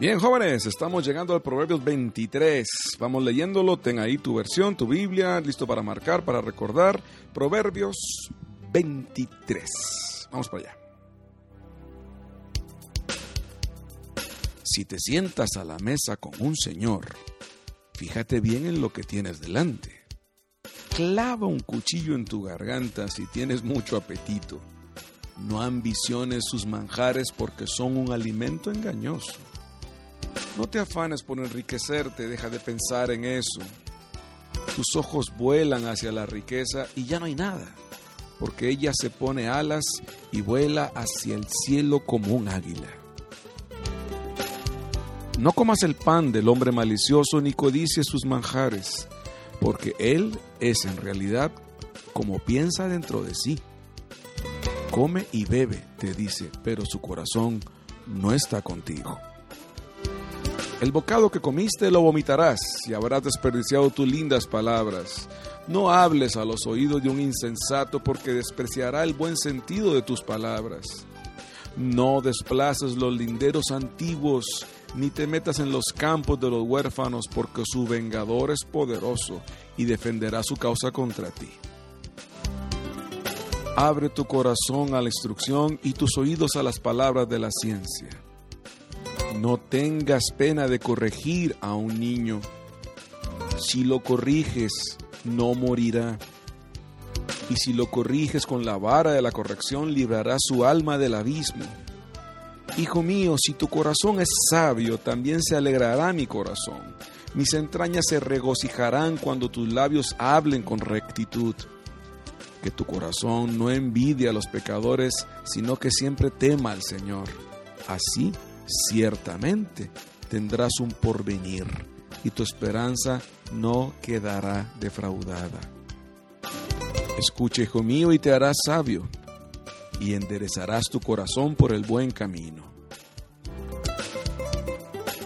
Bien, jóvenes, estamos llegando al Proverbios 23. Vamos leyéndolo, ten ahí tu versión, tu Biblia, listo para marcar, para recordar. Proverbios 23. Vamos para allá. Si te sientas a la mesa con un señor, fíjate bien en lo que tienes delante. Clava un cuchillo en tu garganta si tienes mucho apetito. No ambiciones sus manjares porque son un alimento engañoso. No te afanes por enriquecerte, deja de pensar en eso. Tus ojos vuelan hacia la riqueza y ya no hay nada, porque ella se pone alas y vuela hacia el cielo como un águila. No comas el pan del hombre malicioso ni codicies sus manjares, porque él es en realidad como piensa dentro de sí. Come y bebe, te dice, pero su corazón no está contigo. El bocado que comiste lo vomitarás y habrás desperdiciado tus lindas palabras. No hables a los oídos de un insensato porque despreciará el buen sentido de tus palabras. No desplaces los linderos antiguos, ni te metas en los campos de los huérfanos, porque su vengador es poderoso y defenderá su causa contra ti. Abre tu corazón a la instrucción y tus oídos a las palabras de la ciencia no tengas pena de corregir a un niño. Si lo corriges, no morirá. Y si lo corriges con la vara de la corrección, librará su alma del abismo. Hijo mío, si tu corazón es sabio, también se alegrará mi corazón. Mis entrañas se regocijarán cuando tus labios hablen con rectitud. Que tu corazón no envidie a los pecadores, sino que siempre tema al Señor. Así ciertamente tendrás un porvenir y tu esperanza no quedará defraudada. Escucha, hijo mío, y te harás sabio, y enderezarás tu corazón por el buen camino.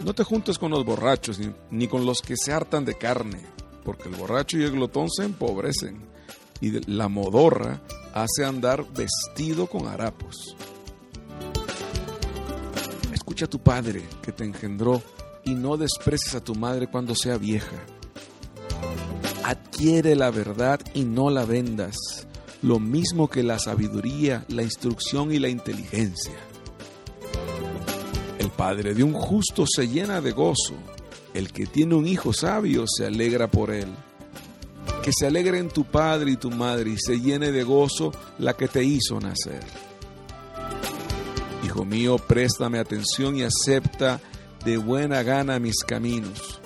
No te juntes con los borrachos, ni, ni con los que se hartan de carne, porque el borracho y el glotón se empobrecen, y la modorra hace andar vestido con harapos a tu padre que te engendró y no desprecies a tu madre cuando sea vieja. Adquiere la verdad y no la vendas, lo mismo que la sabiduría, la instrucción y la inteligencia. El padre de un justo se llena de gozo, el que tiene un hijo sabio se alegra por él. Que se alegren tu padre y tu madre y se llene de gozo la que te hizo nacer. Mío, préstame atención y acepta de buena gana mis caminos.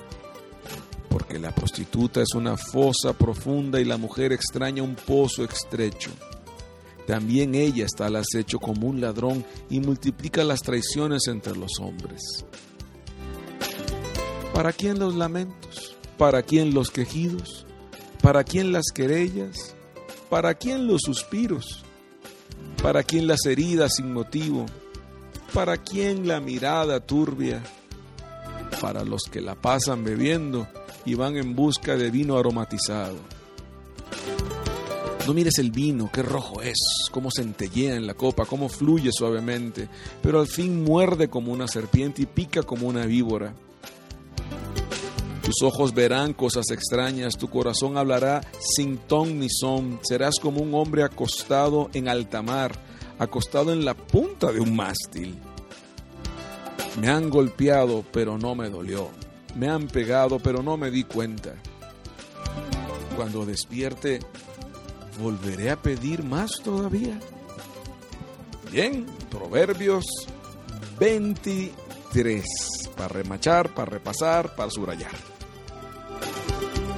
Porque la prostituta es una fosa profunda y la mujer extraña un pozo estrecho. También ella está al acecho como un ladrón y multiplica las traiciones entre los hombres. ¿Para quién los lamentos? ¿Para quién los quejidos? ¿Para quién las querellas? ¿Para quién los suspiros? ¿Para quién las heridas sin motivo? ¿Para quién la mirada turbia? Para los que la pasan bebiendo y van en busca de vino aromatizado. No mires el vino, qué rojo es, cómo centellea en la copa, cómo fluye suavemente, pero al fin muerde como una serpiente y pica como una víbora. Tus ojos verán cosas extrañas, tu corazón hablará sin ton ni son, serás como un hombre acostado en alta mar acostado en la punta de un mástil. Me han golpeado, pero no me dolió. Me han pegado, pero no me di cuenta. Cuando despierte, ¿volveré a pedir más todavía? Bien, Proverbios 23, para remachar, para repasar, para subrayar.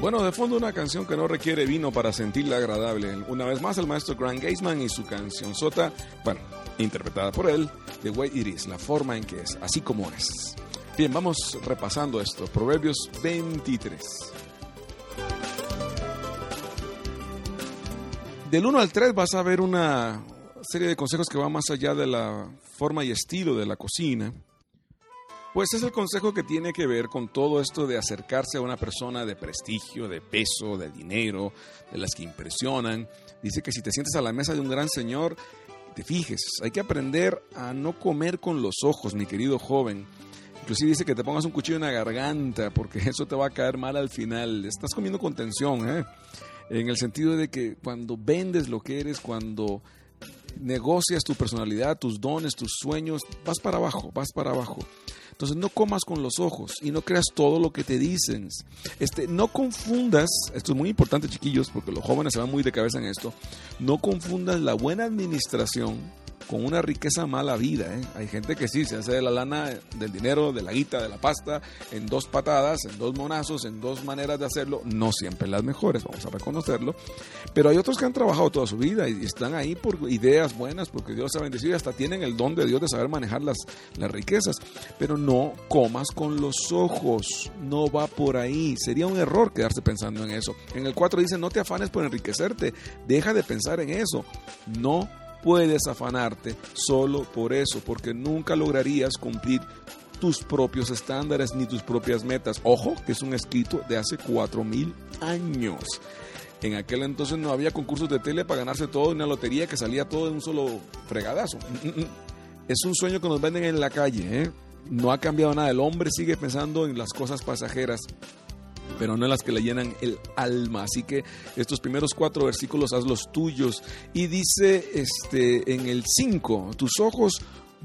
Bueno, de fondo una canción que no requiere vino para sentirla agradable. Una vez más el maestro Grant Gaisman y su canción Sota, bueno, interpretada por él, The Way It Is, la forma en que es, así como es. Bien, vamos repasando esto. Proverbios 23. Del 1 al 3 vas a ver una serie de consejos que van más allá de la forma y estilo de la cocina pues es el consejo que tiene que ver con todo esto de acercarse a una persona de prestigio, de peso, de dinero, de las que impresionan. Dice que si te sientes a la mesa de un gran señor, te fijes, hay que aprender a no comer con los ojos, mi querido joven. Inclusive dice que te pongas un cuchillo en la garganta porque eso te va a caer mal al final. Estás comiendo con tensión, ¿eh? En el sentido de que cuando vendes lo que eres, cuando negocias tu personalidad, tus dones, tus sueños, vas para abajo, vas para abajo. Entonces no comas con los ojos y no creas todo lo que te dicen. Este, no confundas, esto es muy importante chiquillos, porque los jóvenes se van muy de cabeza en esto, no confundas la buena administración con una riqueza mala vida. ¿eh? Hay gente que sí se hace de la lana, del dinero, de la guita, de la pasta, en dos patadas, en dos monazos, en dos maneras de hacerlo, no siempre las mejores, vamos a reconocerlo. Pero hay otros que han trabajado toda su vida y están ahí por ideas buenas, porque Dios ha bendecido y hasta tienen el don de Dios de saber manejar las, las riquezas. Pero no comas con los ojos, no va por ahí. Sería un error quedarse pensando en eso. En el 4 dice, no te afanes por enriquecerte, deja de pensar en eso. No puedes afanarte solo por eso, porque nunca lograrías cumplir tus propios estándares ni tus propias metas. Ojo, que es un escrito de hace cuatro mil años. En aquel entonces no había concursos de tele para ganarse todo en una lotería que salía todo en un solo fregadazo. Mm, mm, mm. Es un sueño que nos venden en la calle. ¿eh? No ha cambiado nada. El hombre sigue pensando en las cosas pasajeras pero no las que le llenan el alma. Así que estos primeros cuatro versículos hazlos tuyos. Y dice este, en el 5, tus ojos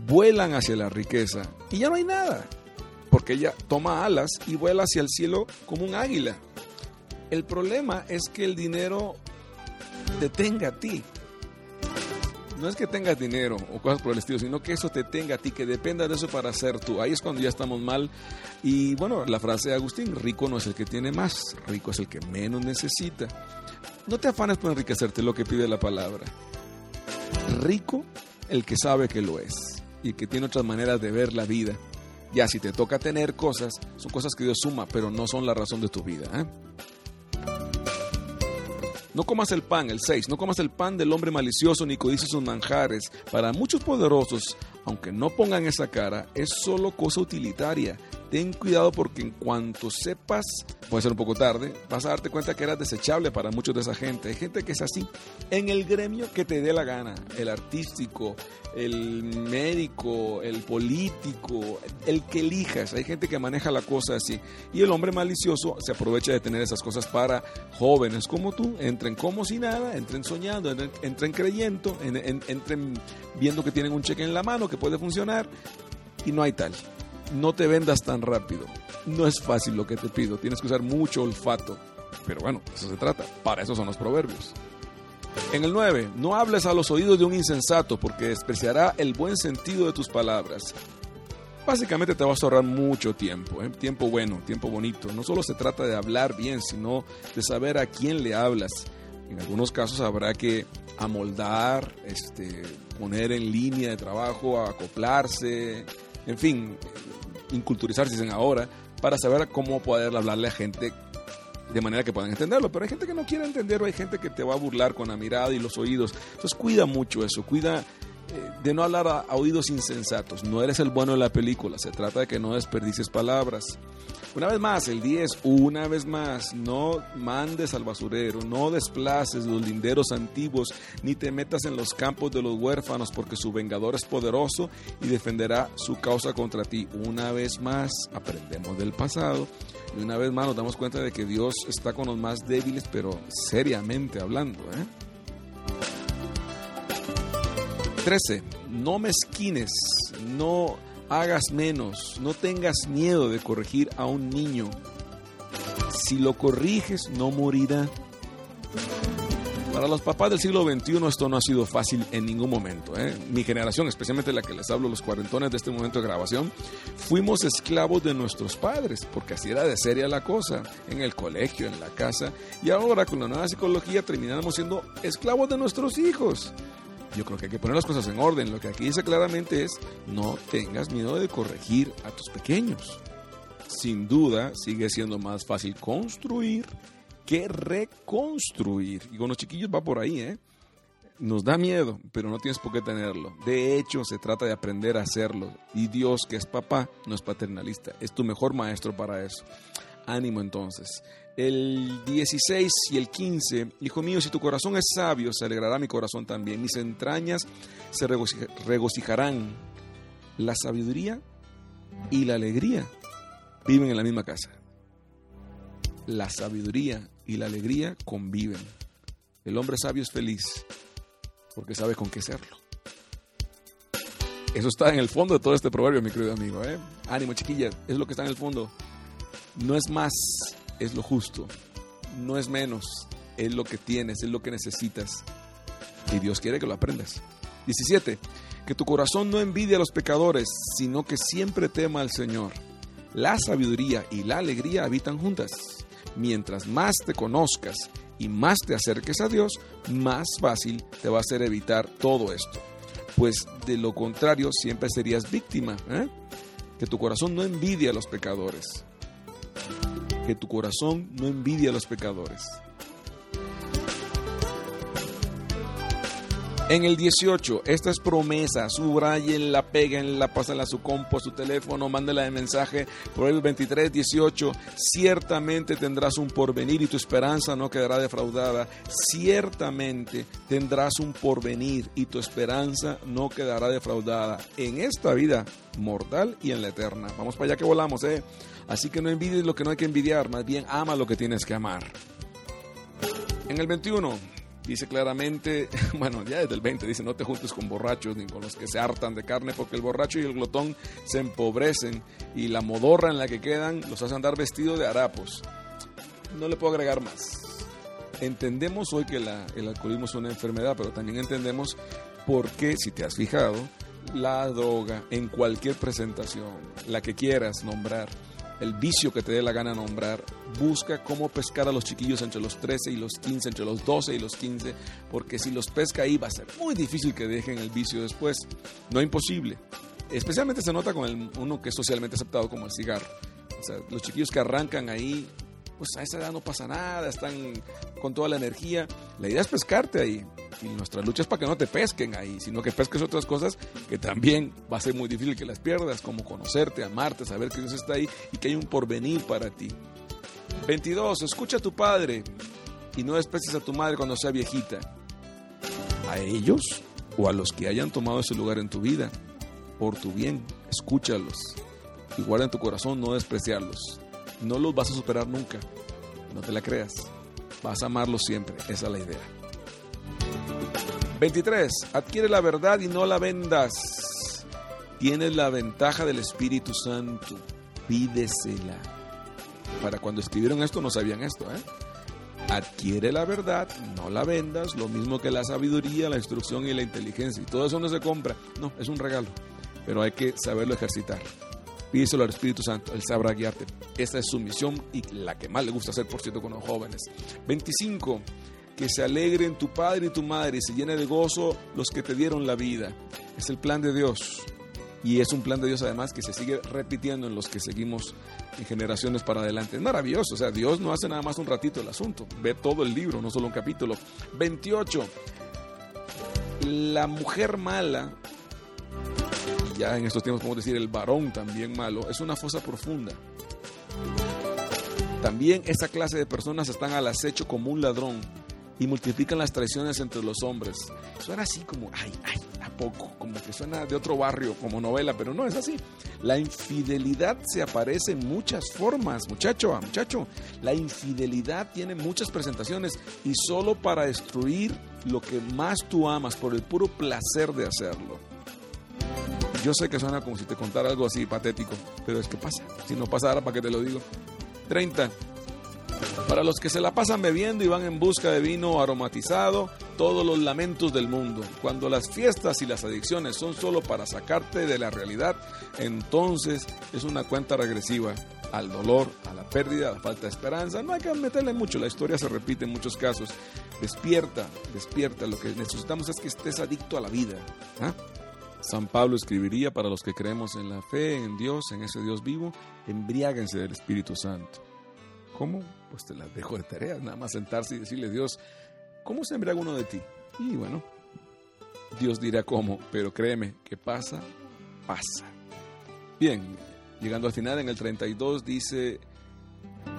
vuelan hacia la riqueza y ya no hay nada, porque ella toma alas y vuela hacia el cielo como un águila. El problema es que el dinero detenga a ti no es que tengas dinero o cosas por el estilo, sino que eso te tenga a ti, que dependa de eso para ser tú. Ahí es cuando ya estamos mal. Y bueno, la frase de Agustín, rico no es el que tiene más, rico es el que menos necesita. No te afanes por enriquecerte lo que pide la palabra. Rico el que sabe que lo es y que tiene otras maneras de ver la vida. Ya si te toca tener cosas, son cosas que Dios suma, pero no son la razón de tu vida. ¿eh? No comas el pan, el 6, no comas el pan del hombre malicioso ni codices sus manjares. Para muchos poderosos, aunque no pongan esa cara, es solo cosa utilitaria ten cuidado porque en cuanto sepas, puede ser un poco tarde, vas a darte cuenta que eras desechable para muchos de esa gente. Hay gente que es así. En el gremio que te dé la gana, el artístico, el médico, el político, el que elijas. Hay gente que maneja la cosa así. Y el hombre malicioso se aprovecha de tener esas cosas para jóvenes como tú. Entren como si nada, entren soñando, entren, creyendo, entren viendo que tienen un cheque en la mano que puede funcionar. Y no hay tal no te vendas tan rápido. No es fácil lo que te pido, tienes que usar mucho olfato. Pero bueno, eso se trata, para eso son los proverbios. En el 9, no hables a los oídos de un insensato porque despreciará el buen sentido de tus palabras. Básicamente te vas a ahorrar mucho tiempo, ¿eh? tiempo bueno, tiempo bonito. No solo se trata de hablar bien, sino de saber a quién le hablas. En algunos casos habrá que amoldar, este, poner en línea de trabajo, acoplarse, en fin, inculturizarse, dicen ahora, para saber cómo poder hablarle a gente de manera que puedan entenderlo. Pero hay gente que no quiere entenderlo, hay gente que te va a burlar con la mirada y los oídos. Entonces cuida mucho eso, cuida eh, de no hablar a, oídos insensatos. No eres el bueno de la película, se trata de que no desperdicies palabras. Una vez más, el 10, una vez más, no mandes al basurero, no desplaces los linderos antiguos, ni te metas en los campos de los huérfanos, porque su vengador es poderoso y defenderá su causa contra ti. Una vez más, aprendemos del pasado y una vez más nos damos cuenta de que Dios está con los más débiles, pero seriamente hablando. ¿eh? 13. No mezquines, no hagas menos, no tengas miedo de corregir a un niño. Si lo corriges, no morirá. Para los papás del siglo XXI esto no ha sido fácil en ningún momento. ¿eh? Mi generación, especialmente la que les hablo, los cuarentones de este momento de grabación, fuimos esclavos de nuestros padres, porque así era de seria la cosa, en el colegio, en la casa, y ahora con la nueva psicología terminamos siendo esclavos de nuestros hijos. Yo creo que hay que poner las cosas en orden. Lo que aquí dice claramente es, no tengas miedo de corregir a tus pequeños. Sin duda, sigue siendo más fácil construir que reconstruir. Y con los chiquillos va por ahí, ¿eh? Nos da miedo, pero no tienes por qué tenerlo. De hecho, se trata de aprender a hacerlo. Y Dios, que es papá, no es paternalista. Es tu mejor maestro para eso. Ánimo entonces el 16 y el 15, Hijo mío, si tu corazón es sabio, se alegrará mi corazón también, mis entrañas se regocijarán. La sabiduría y la alegría viven en la misma casa. La sabiduría y la alegría conviven. El hombre sabio es feliz porque sabe con qué serlo. Eso está en el fondo de todo este proverbio, mi querido amigo. ¿eh? Ánimo, chiquilla, es lo que está en el fondo. No es más, es lo justo. No es menos, es lo que tienes, es lo que necesitas. Y Dios quiere que lo aprendas. 17. Que tu corazón no envidie a los pecadores, sino que siempre tema al Señor. La sabiduría y la alegría habitan juntas. Mientras más te conozcas y más te acerques a Dios, más fácil te va a ser evitar todo esto. Pues de lo contrario siempre serías víctima. ¿eh? Que tu corazón no envidie a los pecadores. Tu corazón no envidie a los pecadores. En el 18, esta es promesa, subrayenla, péguenla, pásenla a su compo, a su teléfono, mándenla de mensaje. Por el 23, 18, ciertamente tendrás un porvenir y tu esperanza no quedará defraudada. Ciertamente tendrás un porvenir y tu esperanza no quedará defraudada en esta vida mortal y en la eterna. Vamos para allá que volamos, ¿eh? Así que no envidies lo que no hay que envidiar, más bien ama lo que tienes que amar. En el 21, dice claramente, bueno, ya desde el 20 dice, no te juntes con borrachos ni con los que se hartan de carne, porque el borracho y el glotón se empobrecen y la modorra en la que quedan los hace andar vestido de harapos. No le puedo agregar más. Entendemos hoy que el alcoholismo es una enfermedad, pero también entendemos por qué, si te has fijado, la droga en cualquier presentación, la que quieras nombrar, el vicio que te dé la gana nombrar, busca cómo pescar a los chiquillos entre los 13 y los 15, entre los 12 y los 15, porque si los pesca ahí va a ser muy difícil que dejen el vicio después. No imposible. Especialmente se nota con uno que es socialmente aceptado como el cigarro. O sea, los chiquillos que arrancan ahí, pues a esa edad no pasa nada, están con toda la energía. La idea es pescarte ahí. Y nuestra lucha es para que no te pesquen ahí, sino que pesques otras cosas que también va a ser muy difícil que las pierdas, como conocerte, amarte, saber que Dios está ahí y que hay un porvenir para ti. 22. Escucha a tu padre y no desprecies a tu madre cuando sea viejita. A ellos o a los que hayan tomado ese lugar en tu vida, por tu bien, escúchalos y guarda en tu corazón no despreciarlos. No los vas a superar nunca, no te la creas. Vas a amarlos siempre, esa es la idea. 23. Adquiere la verdad y no la vendas. Tienes la ventaja del Espíritu Santo. Pídesela. Para cuando escribieron esto no sabían esto, ¿eh? Adquiere la verdad, no la vendas, lo mismo que la sabiduría, la instrucción y la inteligencia. Y todo eso no se compra, no, es un regalo, pero hay que saberlo ejercitar. Pídeselo al Espíritu Santo, Él sabrá guiarte. Esta es su misión y la que más le gusta hacer, por cierto, con los jóvenes. 25 que se alegren tu padre y tu madre y se llene de gozo los que te dieron la vida. Es el plan de Dios. Y es un plan de Dios además que se sigue repitiendo en los que seguimos en generaciones para adelante. Es maravilloso, o sea, Dios no hace nada más un ratito el asunto, ve todo el libro, no solo un capítulo. 28. La mujer mala, ya en estos tiempos podemos decir el varón también malo, es una fosa profunda. También esa clase de personas están al acecho como un ladrón y multiplican las traiciones entre los hombres. Suena así como, ay, ay, a poco, como que suena de otro barrio, como novela, pero no es así. La infidelidad se aparece en muchas formas, muchacho, ah, muchacho. La infidelidad tiene muchas presentaciones y solo para destruir lo que más tú amas por el puro placer de hacerlo. Yo sé que suena como si te contara algo así patético, pero es que pasa. Si no pasara, ¿para qué te lo digo? 30. Para los que se la pasan bebiendo y van en busca de vino aromatizado, todos los lamentos del mundo. Cuando las fiestas y las adicciones son solo para sacarte de la realidad, entonces es una cuenta regresiva al dolor, a la pérdida, a la falta de esperanza. No hay que meterle mucho, la historia se repite en muchos casos. Despierta, despierta. Lo que necesitamos es que estés adicto a la vida. ¿ah? San Pablo escribiría para los que creemos en la fe, en Dios, en ese Dios vivo, embriáguense del Espíritu Santo. ¿Cómo? Pues te las dejo de tarea, nada más sentarse y decirle, Dios, ¿cómo se embriaga uno de ti? Y bueno, Dios dirá cómo, pero créeme, que pasa, pasa. Bien, llegando al final, en el 32 dice,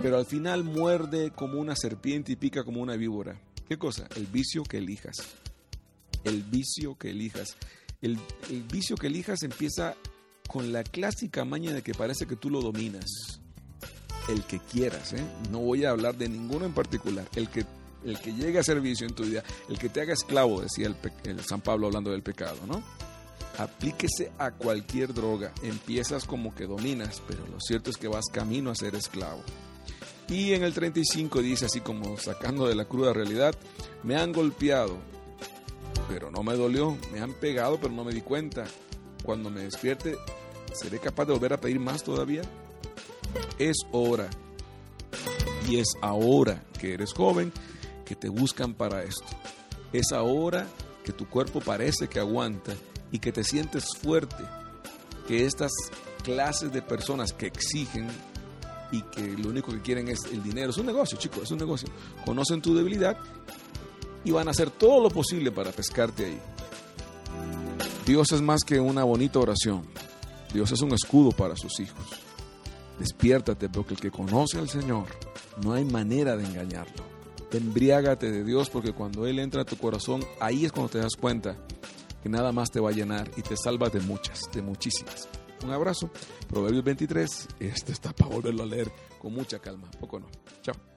pero al final muerde como una serpiente y pica como una víbora. ¿Qué cosa? El vicio que elijas. El vicio que elijas. El, vicio que elijas empieza con la clásica maña de que parece que tú lo dominas. El que quieras, ¿eh? No voy a hablar de ninguno en particular. El que, el que llegue a servicio en tu vida, el que te haga esclavo, decía el San Pablo hablando del pecado, ¿no? Aplíquese a cualquier droga. Empiezas como que dominas, pero lo cierto es que vas camino a ser esclavo. Y en el 35 dice así como sacando de la cruda realidad, me han golpeado, pero no me dolió, me han pegado, pero no me di cuenta. Cuando me despierte, ¿seré capaz de volver a pedir más todavía? Es hora, y es ahora que eres joven, que te buscan para esto. Es ahora que tu cuerpo parece que aguanta y que te sientes fuerte, que estas clases de personas que exigen y que lo único que quieren es el dinero, es un negocio, chicos, es un negocio. Conocen tu debilidad y van a hacer todo lo posible para pescarte ahí. Dios es más que una bonita oración. Dios es un escudo para sus hijos. Despiértate, porque el que conoce al Señor, no hay manera de engañarlo. Embriágate de Dios, porque cuando Él entra a tu corazón, ahí es cuando te das cuenta que nada más te va a llenar y te salva de muchas, de muchísimas. Un abrazo. Proverbios 23. Este está para volverlo a leer con mucha calma. Poco no. Chao.